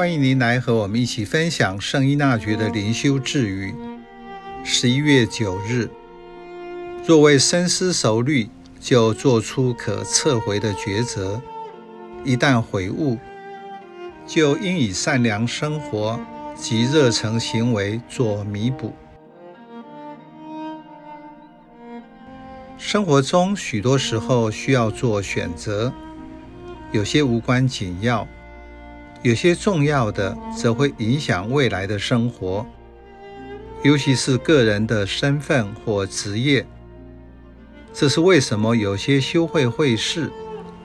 欢迎您来和我们一起分享圣依纳爵的灵修智语。十一月九日，若未深思熟虑就做出可撤回的抉择，一旦悔悟，就应以善良生活及热诚行为做弥补。生活中许多时候需要做选择，有些无关紧要。有些重要的则会影响未来的生活，尤其是个人的身份或职业。这是为什么有些修会会士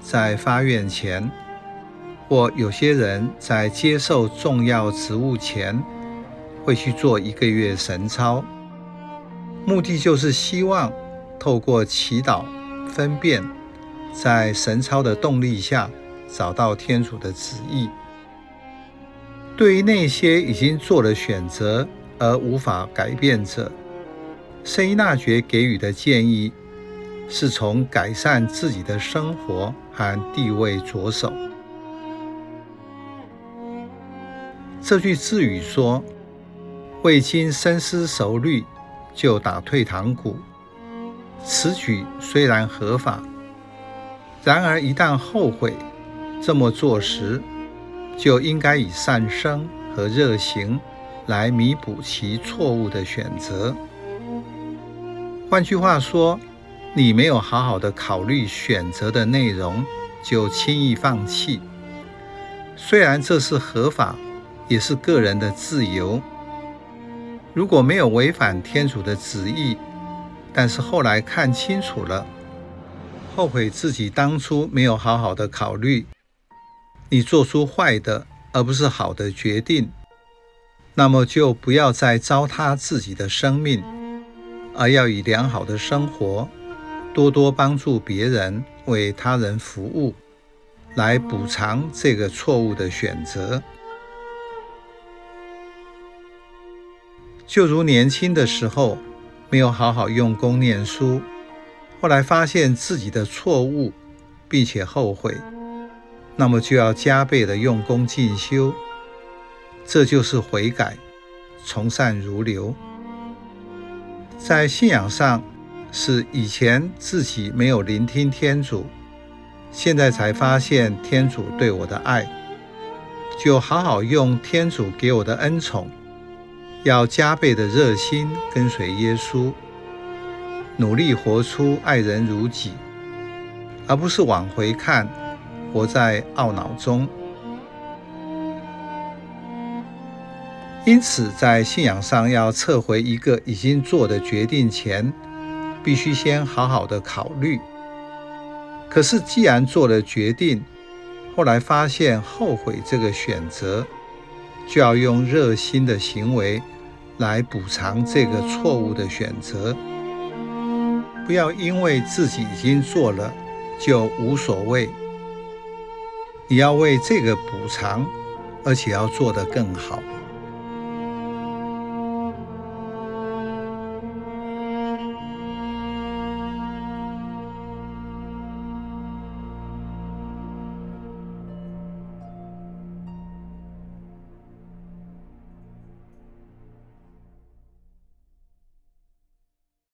在发愿前，或有些人在接受重要职务前，会去做一个月神操，目的就是希望透过祈祷分辨，在神操的动力下找到天主的旨意。对于那些已经做了选择而无法改变者，圣依纳爵给予的建议是从改善自己的生活和地位着手。这句智语说：“未经深思熟虑就打退堂鼓，此举虽然合法，然而一旦后悔这么做时，”就应该以善生和热行来弥补其错误的选择。换句话说，你没有好好的考虑选择的内容，就轻易放弃。虽然这是合法，也是个人的自由。如果没有违反天主的旨意，但是后来看清楚了，后悔自己当初没有好好的考虑。你做出坏的而不是好的决定，那么就不要再糟蹋自己的生命，而要以良好的生活，多多帮助别人，为他人服务，来补偿这个错误的选择。就如年轻的时候没有好好用功念书，后来发现自己的错误，并且后悔。那么就要加倍的用功进修，这就是悔改，从善如流。在信仰上，是以前自己没有聆听天主，现在才发现天主对我的爱，就好好用天主给我的恩宠，要加倍的热心跟随耶稣，努力活出爱人如己，而不是往回看。活在懊恼中，因此在信仰上要撤回一个已经做的决定前，必须先好好的考虑。可是既然做了决定，后来发现后悔这个选择，就要用热心的行为来补偿这个错误的选择。不要因为自己已经做了就无所谓。你要为这个补偿，而且要做得更好。